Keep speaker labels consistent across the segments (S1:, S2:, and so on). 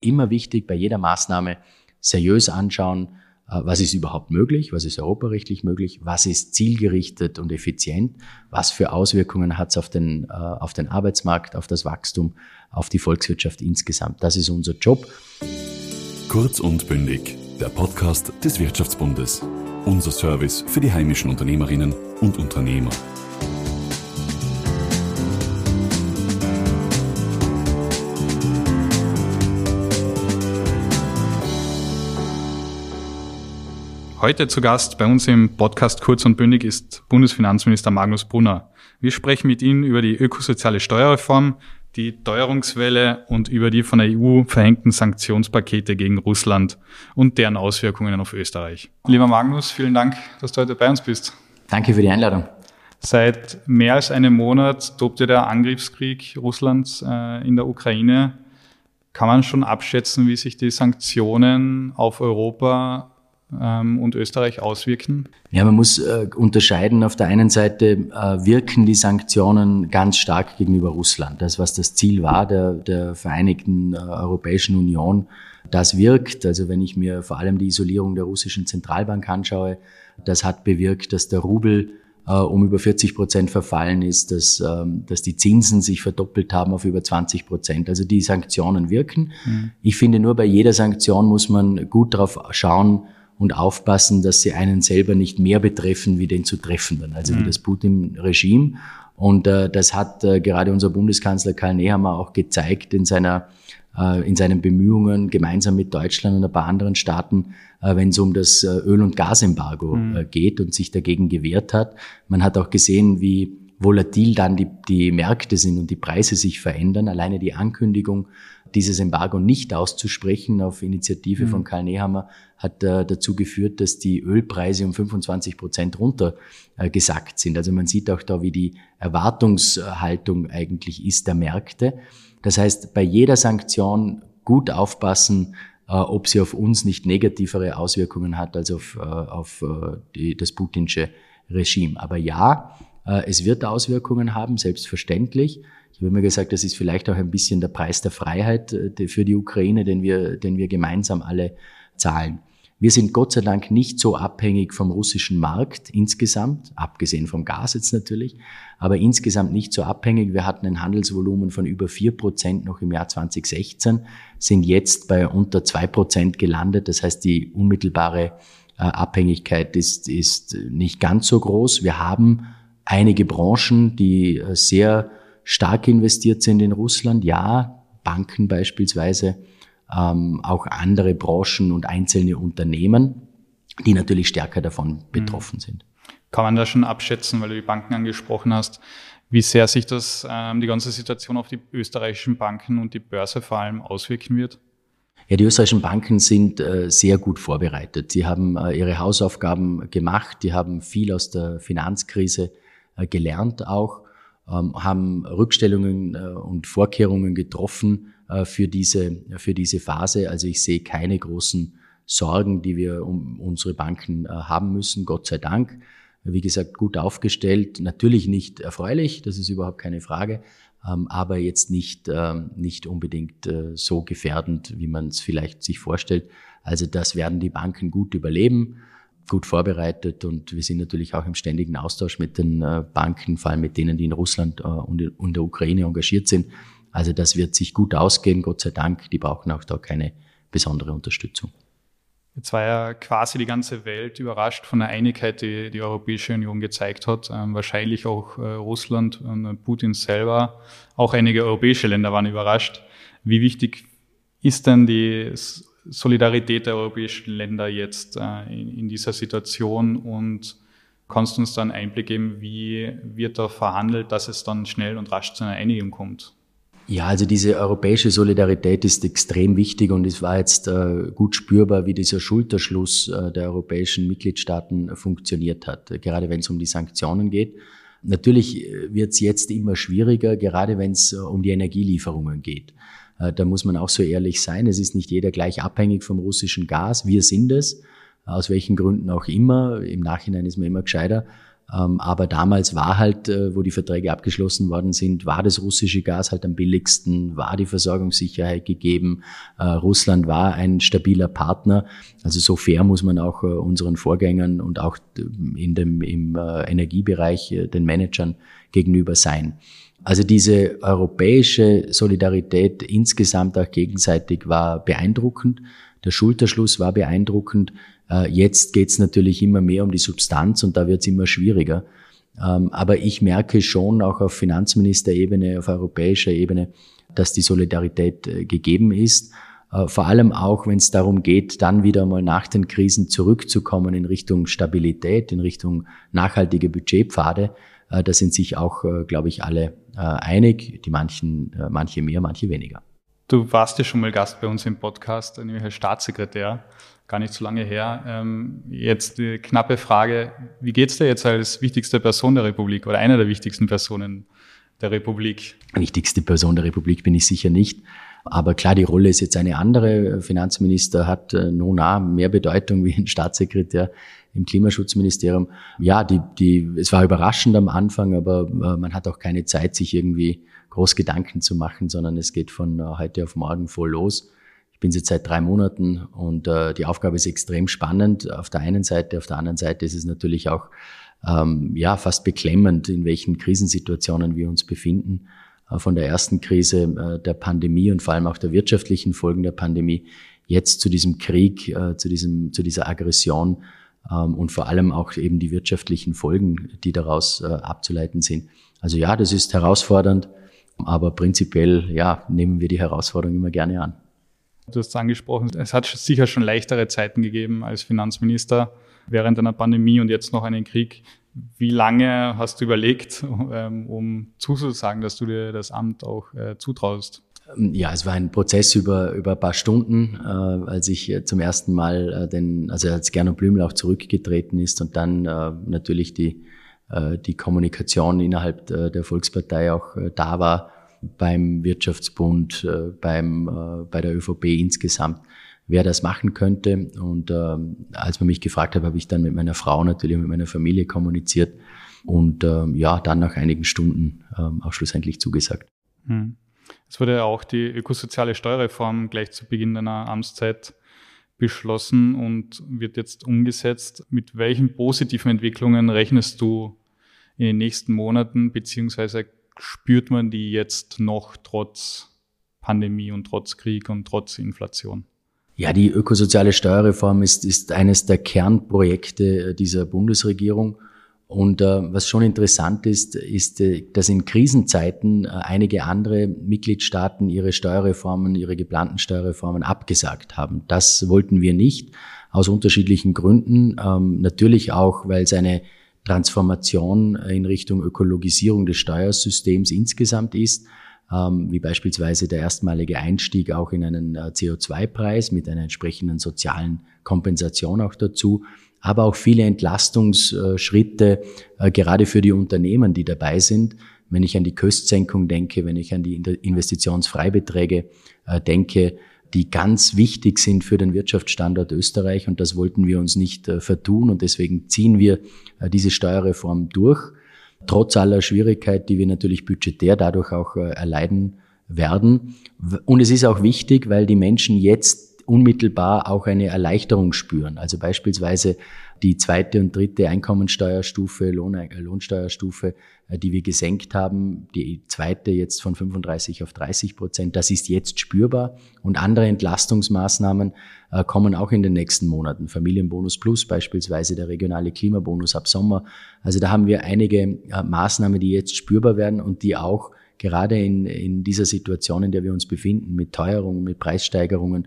S1: Immer wichtig bei jeder Maßnahme seriös anschauen, äh, was ist überhaupt möglich, was ist europarechtlich möglich, was ist zielgerichtet und effizient, was für Auswirkungen hat es auf den, äh, auf den Arbeitsmarkt, auf das Wachstum, auf die Volkswirtschaft insgesamt. Das ist unser Job.
S2: Kurz und bündig, der Podcast des Wirtschaftsbundes. Unser Service für die heimischen Unternehmerinnen und Unternehmer.
S3: Heute zu Gast bei uns im Podcast Kurz und Bündig ist Bundesfinanzminister Magnus Brunner. Wir sprechen mit Ihnen über die ökosoziale Steuerreform, die Teuerungswelle und über die von der EU verhängten Sanktionspakete gegen Russland und deren Auswirkungen auf Österreich. Lieber Magnus, vielen Dank, dass du heute bei uns bist.
S1: Danke für die Einladung.
S3: Seit mehr als einem Monat tobt ja der Angriffskrieg Russlands äh, in der Ukraine. Kann man schon abschätzen, wie sich die Sanktionen auf Europa und Österreich auswirken?
S1: Ja, man muss äh, unterscheiden. Auf der einen Seite äh, wirken die Sanktionen ganz stark gegenüber Russland. Das, was das Ziel war der, der Vereinigten äh, Europäischen Union, das wirkt. Also wenn ich mir vor allem die Isolierung der russischen Zentralbank anschaue, das hat bewirkt, dass der Rubel äh, um über 40 Prozent verfallen ist, dass, ähm, dass die Zinsen sich verdoppelt haben auf über 20 Prozent. Also die Sanktionen wirken. Mhm. Ich finde nur bei jeder Sanktion muss man gut darauf schauen, und aufpassen, dass sie einen selber nicht mehr betreffen wie den zu treffenden, also mhm. wie das Putin-Regime. Und äh, das hat äh, gerade unser Bundeskanzler Karl Nehammer auch gezeigt in seiner äh, in seinen Bemühungen gemeinsam mit Deutschland und ein paar anderen Staaten, äh, wenn es um das äh, Öl- und Gasembargo mhm. Geht und sich dagegen gewehrt hat. Man hat auch gesehen, wie volatil dann die, die Märkte sind und die Preise sich verändern. Alleine die Ankündigung, dieses Embargo nicht auszusprechen auf Initiative mhm. von Karl Nehammer hat äh, dazu geführt, dass die Ölpreise um 25 Prozent runtergesackt äh, sind. Also man sieht auch da, wie die Erwartungshaltung eigentlich ist der Märkte. Das heißt, bei jeder Sanktion gut aufpassen, äh, ob sie auf uns nicht negativere Auswirkungen hat als auf, äh, auf äh, die, das putinsche Regime. Aber ja, äh, es wird Auswirkungen haben, selbstverständlich. Ich habe mir gesagt, das ist vielleicht auch ein bisschen der Preis der Freiheit für die Ukraine, den wir, den wir gemeinsam alle zahlen. Wir sind Gott sei Dank nicht so abhängig vom russischen Markt insgesamt, abgesehen vom Gas jetzt natürlich, aber insgesamt nicht so abhängig. Wir hatten ein Handelsvolumen von über vier Prozent noch im Jahr 2016, sind jetzt bei unter zwei Prozent gelandet. Das heißt, die unmittelbare äh, Abhängigkeit ist, ist nicht ganz so groß. Wir haben einige Branchen, die äh, sehr stark investiert sind in Russland. Ja, Banken beispielsweise ähm, auch andere Branchen und einzelne Unternehmen, die natürlich stärker davon mhm. betroffen sind.
S3: Kann man da schon abschätzen, weil du die Banken angesprochen hast, wie sehr sich das, ähm, die ganze Situation auf die österreichischen Banken und die Börse vor allem auswirken wird?
S1: Ja, die österreichischen Banken sind äh, sehr gut vorbereitet. Sie haben äh, ihre Hausaufgaben gemacht, die haben viel aus der Finanzkrise äh, gelernt auch, haben Rückstellungen äh, und Vorkehrungen getroffen, äh, für diese, für diese Phase. Also ich sehe keine großen Sorgen, die wir um unsere Banken äh, haben müssen, Gott sei Dank. Wie gesagt, gut aufgestellt, natürlich nicht erfreulich, das ist überhaupt keine Frage, ähm, aber jetzt nicht, ähm, nicht unbedingt so gefährdend, wie man es vielleicht sich vorstellt. Also das werden die Banken gut überleben, gut vorbereitet und wir sind natürlich auch im ständigen Austausch mit den Banken, vor allem mit denen, die in Russland und in der Ukraine engagiert sind also das wird sich gut ausgehen, Gott sei Dank. Die brauchen auch da keine besondere Unterstützung.
S3: Jetzt war ja quasi die ganze Welt überrascht von der Einigkeit, die die Europäische Union gezeigt hat. Ähm, wahrscheinlich auch äh, Russland und äh, Putin selber. Auch einige europäische Länder waren überrascht. Wie wichtig ist denn die Solidarität der europäischen Länder jetzt äh, in, in, dieser Situation und kannst uns dann Einblick geben, wie wird da verhandelt, dass es dann schnell und rasch zu einer Einigung kommt?
S1: Ja, also diese europäische Solidarität ist extrem wichtig und es war jetzt äh, gut spürbar, wie dieser Schulterschluss äh, der europäischen Mitgliedstaaten funktioniert hat, gerade wenn es um die Sanktionen geht. Natürlich äh, wird es jetzt immer schwieriger, gerade wenn es äh, um die Energielieferungen geht. Äh, da muss man auch so ehrlich sein, es ist nicht jeder gleich abhängig vom russischen Gas. Wir sind es, aus welchen Gründen auch immer. Im Nachhinein ist man immer gescheiter. Ähm, aber damals war halt, äh, wo die Verträge abgeschlossen worden sind, war das russische Gas halt am billigsten, war die Versorgungssicherheit gegeben. Äh, Russland war ein stabiler Partner. Also so fair muss man auch unseren Vorgängern und auch in dem, im Energiebereich den Managern gegenüber sein. Also diese europäische Solidarität insgesamt auch gegenseitig war beeindruckend. Der Schulterschluss war beeindruckend. Äh, jetzt geht es natürlich immer mehr um die Substanz und da wird es immer schwieriger. Ähm, aber ich merke schon auch auf Finanzministerebene, auf europäischer Ebene, dass die Solidarität äh, gegeben ist. Äh, vor allem auch, wenn es darum geht, dann wieder mal nach den Krisen zurückzukommen in Richtung Stabilität, in Richtung nachhaltige Budgetpfade. Da sind sich auch, glaube ich, alle einig, die manchen, manche mehr, manche weniger.
S3: Du warst ja schon mal Gast bei uns im Podcast, nämlich als Staatssekretär gar nicht so lange her. Ähm, jetzt die knappe Frage, wie geht's dir jetzt als wichtigste Person der Republik oder einer der wichtigsten Personen der Republik?
S1: Wichtigste Person der Republik bin ich sicher nicht. Aber klar, die Rolle ist jetzt eine andere. Finanzminister hat äh, nun nah mehr Bedeutung wie ein Staatssekretär im Klimaschutzministerium. Ja, die, die, es war überraschend am Anfang, aber äh, man hat auch keine Zeit, sich irgendwie groß Gedanken zu machen, sondern es geht von äh, heute auf morgen voll los. Ich bin jetzt seit drei Monaten und die Aufgabe ist extrem spannend auf der einen Seite. Auf der anderen Seite ist es natürlich auch ähm, ja fast beklemmend, in welchen Krisensituationen wir uns befinden. Äh, von der ersten Krise äh, der Pandemie und vor allem auch der wirtschaftlichen Folgen der Pandemie jetzt zu diesem Krieg, äh, zu diesem zu dieser Aggression ähm, und vor allem auch eben die wirtschaftlichen Folgen, die daraus abzuleiten sind. Also ja, das ist herausfordernd, aber prinzipiell ja nehmen wir die Herausforderung immer gerne an.
S3: Du hast es angesprochen, es hat sicher schon leichtere Zeiten gegeben als Finanzminister während einer Pandemie und jetzt noch einen Krieg. Wie lange hast du überlegt, ähm, um zuzusagen, dass du dir das Amt auch äh, zutraust?
S1: Ja, es war ein Prozess über, über ein paar Stunden, äh, als ich äh, zum ersten Mal äh, den, also als Gernot Blümel auch zurückgetreten ist und dann äh, natürlich die, äh, die Kommunikation innerhalb äh, der Volkspartei auch äh, da war beim Wirtschaftsbund, äh, beim, äh, bei der ÖVP insgesamt, wer das machen könnte. Und ähm, als man mich gefragt hat, habe ich dann mit meiner Frau natürlich mit meiner Familie kommuniziert und ähm, ja, dann nach einigen Stunden ähm, auch schlussendlich zugesagt.
S3: Hm. Es wurde auch die ökosoziale Steuerreform gleich zu Beginn deiner Amtszeit beschlossen und wird jetzt umgesetzt. Mit welchen positiven Entwicklungen rechnest du in den nächsten Monaten, beziehungsweise spürt man die jetzt noch trotz Pandemie und trotz Krieg und trotz Inflation?
S1: Ja, die ökosoziale Steuerreform ist, ist eines der Kernprojekte dieser Bundesregierung. Und äh, was schon interessant ist, ist, äh, dass in Krisenzeiten äh, einige andere Mitgliedstaaten ihre Steuerreformen, ihre geplanten Steuerreformen abgesagt haben. Das wollten wir nicht, aus unterschiedlichen Gründen. Ähm, natürlich auch, weil es eine Transformation in Richtung Ökologisierung des Steuersystems insgesamt ist, wie beispielsweise der erstmalige Einstieg auch in einen äh, CO2-Preis mit einer entsprechenden sozialen Kompensation auch dazu, aber auch viele Entlastungsschritte äh, gerade für die Unternehmen, die dabei sind. Wenn ich an die Köstsenkung denke, wenn ich an die Investitionsfreibeträge äh, denke, die ganz wichtig sind für den Wirtschaftsstandort Österreich und das wollten wir uns nicht vertun und deswegen ziehen wir diese Steuerreform durch, trotz aller Schwierigkeit, die wir natürlich budgetär dadurch auch äh, erleiden werden. Und es ist auch wichtig, weil die Menschen jetzt unmittelbar auch eine Erleichterung spüren. Also beispielsweise die zweite und dritte Einkommensteuerstufe, Lohn, äh, Lohnsteuerstufe, äh, die wir gesenkt haben, die zweite jetzt von 35 auf 30 Prozent, das ist jetzt spürbar. Und andere Entlastungsmaßnahmen äh, kommen auch in den nächsten Monaten. Familienbonus Plus beispielsweise, der regionale Klimabonus ab Sommer. Also da haben wir einige Maßnahmen, die jetzt spürbar werden und die auch gerade in, in dieser Situation, in der wir uns befinden, mit Teuerungen, mit Preissteigerungen,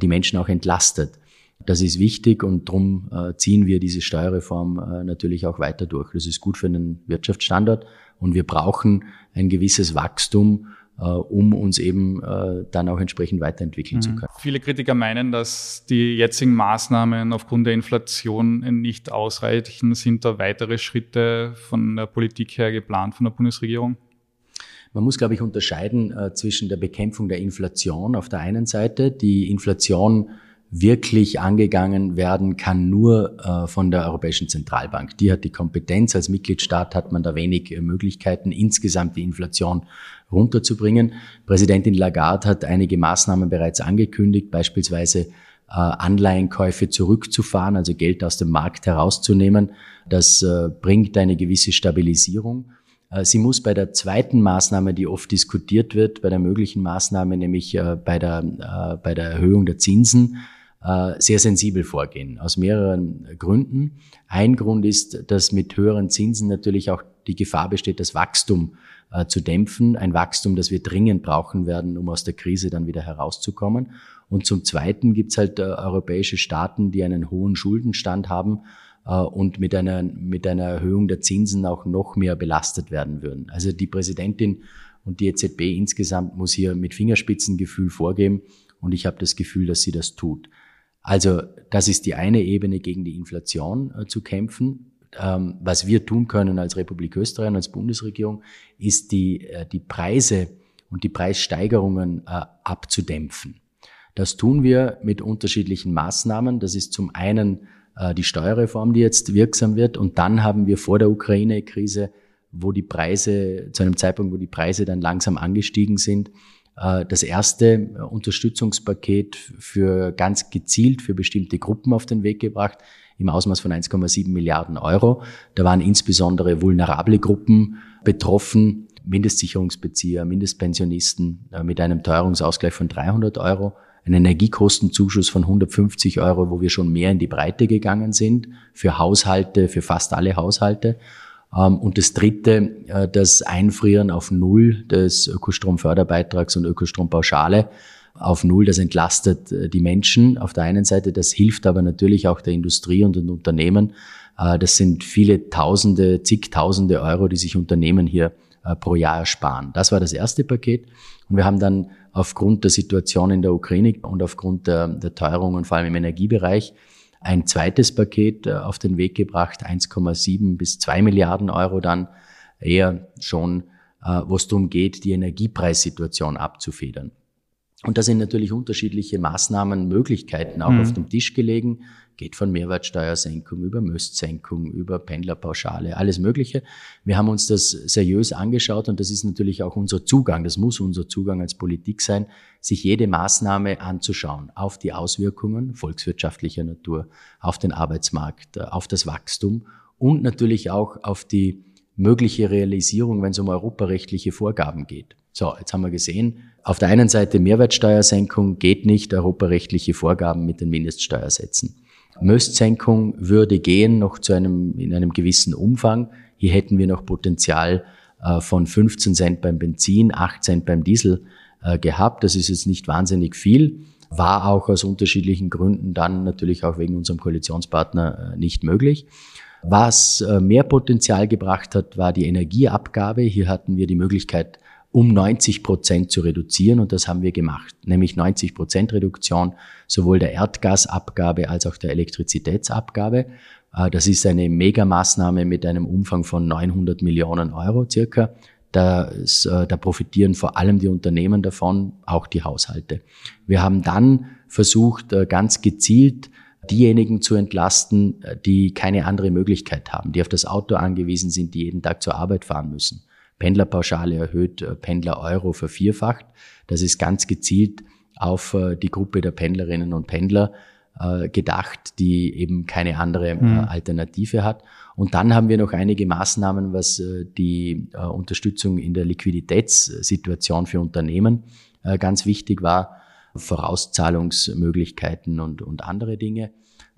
S1: die Menschen auch entlastet. Das ist wichtig und darum äh, ziehen wir diese Steuerreform äh, natürlich auch weiter durch. Das ist gut für einen Wirtschaftsstandort und wir brauchen ein gewisses Wachstum, äh, um uns eben dann auch entsprechend weiterentwickeln mhm. zu können.
S3: Viele Kritiker meinen, dass die jetzigen Maßnahmen aufgrund der Inflation nicht ausreichen. Sind da weitere Schritte von der Politik her geplant von der Bundesregierung?
S1: Man muss, glaube ich, unterscheiden zwischen der Bekämpfung der Inflation auf der einen Seite. Die Inflation wirklich angegangen werden kann nur äh, von der Europäischen Zentralbank. Die hat die Kompetenz. Als Mitgliedstaat hat man da wenig äh, Möglichkeiten, insgesamt die Inflation runterzubringen. Präsidentin Lagarde hat einige Maßnahmen bereits angekündigt, beispielsweise äh, Anleihenkäufe zurückzufahren, also Geld aus dem Markt herauszunehmen. Das äh, bringt eine gewisse Stabilisierung. Äh, sie muss bei der zweiten Maßnahme, die oft diskutiert wird, bei der möglichen Maßnahme, nämlich bei der, bei der Erhöhung der Zinsen, sehr sensibel vorgehen, aus mehreren Gründen. Ein Grund ist, dass mit höheren Zinsen natürlich auch die Gefahr besteht, das Wachstum zu dämpfen. Ein Wachstum, das wir dringend brauchen werden, um aus der Krise dann wieder herauszukommen. Und zum Zweiten gibt es halt europäische Staaten, die einen hohen Schuldenstand haben äh, und mit einer, mit einer Erhöhung der Zinsen auch noch mehr belastet werden würden. Also die Präsidentin und die EZB insgesamt muss hier mit Fingerspitzengefühl vorgeben und ich habe das Gefühl, dass sie das tut. Also das ist die eine Ebene, gegen die Inflation äh, zu kämpfen. Ähm, was wir tun können als Republik Österreich und als Bundesregierung, ist die, äh, die Preise und die Preissteigerungen äh, abzudämpfen. Das tun wir mit unterschiedlichen Maßnahmen. Das ist zum einen äh, die Steuerreform, die jetzt wirksam wird. Und dann haben wir vor der Ukraine-Krise, wo die Preise, zu einem Zeitpunkt, wo die Preise dann langsam angestiegen sind, das erste Unterstützungspaket für ganz gezielt für bestimmte Gruppen auf den Weg gebracht im Ausmaß von 1,7 Milliarden Euro. Da waren insbesondere vulnerable Gruppen betroffen, Mindestsicherungsbezieher, Mindestpensionisten äh, mit einem Teuerungsausgleich von 300 Euro einen Energiekostenzuschuss von 150 Euro, wo wir schon mehr in die Breite gegangen sind, für Haushalte, für fast alle Haushalte. Ähm, und das dritte, äh, das Einfrieren auf Null des Ökostromförderbeitrags und Ökostrompauschale auf Null, das entlastet äh, die Menschen auf der einen Seite, das hilft aber natürlich auch der Industrie und den Unternehmen. Äh, das sind viele Tausende, zigtausende Euro, die sich Unternehmen hier pro Jahr ersparen. Das war das erste Paket. Und wir haben dann aufgrund der Situation in der Ukraine und aufgrund der, der Teuerungen, vor allem im Energiebereich, ein zweites Paket äh, auf den Weg gebracht, 1,7 bis 2 Milliarden Euro dann eher schon, äh, wo es darum geht, die Energiepreissituation abzufedern. Und da sind natürlich unterschiedliche Maßnahmen, Möglichkeiten auch mhm. auf dem Tisch gelegen. Geht von Mehrwertsteuersenkung über Möstsenkung, über Pendlerpauschale, alles Mögliche. Wir haben uns das seriös angeschaut und das ist natürlich auch unser Zugang, das muss unser Zugang als Politik sein, sich jede Maßnahme anzuschauen auf die Auswirkungen volkswirtschaftlicher Natur, auf den Arbeitsmarkt, auf das Wachstum und natürlich auch auf die mögliche Realisierung, wenn es um europarechtliche Vorgaben geht. So, jetzt haben wir gesehen, auf der einen Seite Mehrwertsteuersenkung geht nicht, europarechtliche Vorgaben mit den Mindeststeuersätzen. Möstsenkung würde gehen noch zu einem, in einem gewissen Umfang. Hier hätten wir noch Potenzial äh, von 15 Cent beim Benzin, 8 Cent beim Diesel äh, gehabt. Das ist jetzt nicht wahnsinnig viel, war auch aus unterschiedlichen Gründen dann natürlich auch wegen unserem Koalitionspartner äh, nicht möglich. Was mehr Potenzial gebracht hat, war die Energieabgabe. Hier hatten wir die Möglichkeit, um 90 Prozent zu reduzieren und das haben wir gemacht, nämlich 90 Prozent Reduktion sowohl der Erdgasabgabe als auch der Elektrizitätsabgabe. Äh, das ist eine Megamaßnahme mit einem Umfang von 900 Millionen Euro circa. Das, äh, da profitieren vor allem die Unternehmen davon, auch die Haushalte. Wir haben dann versucht, äh, ganz gezielt diejenigen zu entlasten, die keine andere Möglichkeit haben, die auf das Auto angewiesen sind, die jeden Tag zur Arbeit fahren müssen. Pendlerpauschale erhöht, äh, Pendler-Euro vervierfacht. Das ist ganz gezielt auf äh, die Gruppe der Pendlerinnen und Pendler äh, gedacht, die eben keine andere mhm. Alternative hat. Und dann haben wir noch einige Maßnahmen, was die Unterstützung in der Liquiditätssituation für Unternehmen ganz wichtig war, Vorauszahlungsmöglichkeiten und, und andere Dinge.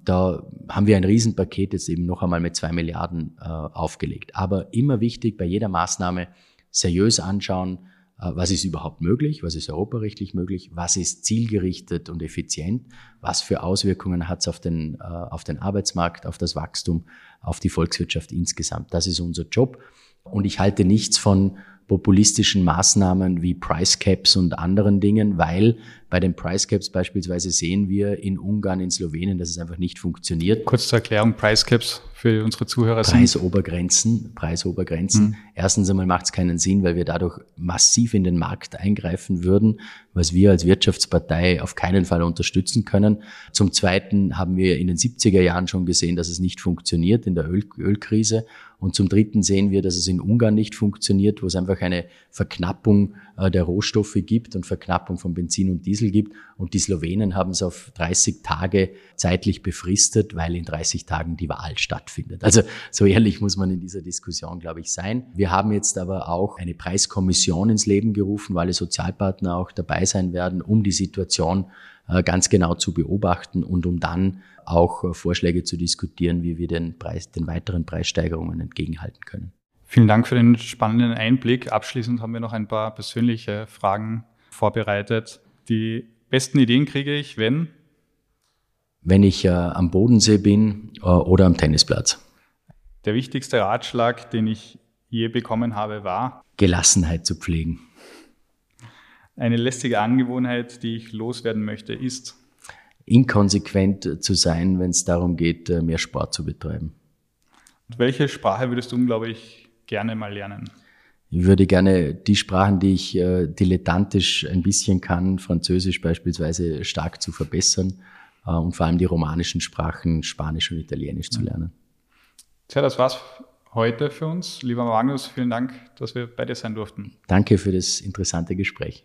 S1: Da haben wir ein Riesenpaket jetzt eben noch einmal mit zwei Milliarden äh, aufgelegt. Aber immer wichtig, bei jeder Maßnahme seriös anschauen, äh, was ist überhaupt möglich, was ist europarechtlich möglich, was ist zielgerichtet und effizient, was für Auswirkungen hat es auf äh, auf den Arbeitsmarkt, auf das Wachstum, auf die Volkswirtschaft insgesamt. Das ist unser Job. Und ich halte nichts von populistischen Maßnahmen wie Price Caps und anderen Dingen, weil bei den Price Caps beispielsweise sehen wir in Ungarn, in Slowenien, dass es einfach nicht funktioniert.
S3: Kurz zur Erklärung, Price Caps für unsere Zuhörer
S1: Preisobergrenzen. Preisobergrenzen. Mhm. Erstens einmal macht es keinen Sinn, weil wir dadurch massiv in den Markt eingreifen würden, was wir als Wirtschaftspartei auf keinen Fall unterstützen können. Zum Zweiten haben wir in den 70er Jahren schon gesehen, dass es nicht funktioniert in der Öl Ölkrise. Und zum Dritten sehen wir, dass es in Ungarn nicht funktioniert, wo es einfach eine Verknappung äh, der Rohstoffe gibt und Verknappung von Benzin und Diesel gibt. Und die Slowenen haben es auf 30 Tage zeitlich befristet, weil in 30 Tagen die Wahl stattfindet. Also so ehrlich muss man in dieser Diskussion, glaube ich, sein. Wir haben jetzt aber auch eine Preiskommission ins Leben gerufen, weil alle Sozialpartner auch dabei sein werden, um die Situation ganz genau zu beobachten und um dann auch äh, Vorschläge zu diskutieren, wie wir den, Preis, den weiteren Preissteigerungen entgegenhalten können.
S3: Vielen Dank für den spannenden Einblick. Abschließend haben wir noch ein paar persönliche Fragen vorbereitet. Die besten Ideen kriege ich, wenn?
S1: Wenn ich äh, am Bodensee bin äh, oder am Tennisplatz.
S3: Der wichtigste Ratschlag, den ich je bekommen habe, war?
S1: Gelassenheit zu pflegen.
S3: Eine lästige Angewohnheit, die ich loswerden möchte, ist?
S1: inkonsequent zu sein, wenn es darum geht, äh, mehr Sport zu betreiben.
S3: Und welche Sprache würdest du unglaublich gerne mal lernen?
S1: Ich würde gerne die Sprachen, die ich äh, dilettantisch ein bisschen kann, Französisch beispielsweise stark zu verbessern äh, und vor allem die romanischen Sprachen, Spanisch und Italienisch zu lernen.
S3: Tja, das war's heute für uns. Lieber Magnus, vielen Dank, dass wir bei dir sein durften.
S1: Danke für das interessante Gespräch.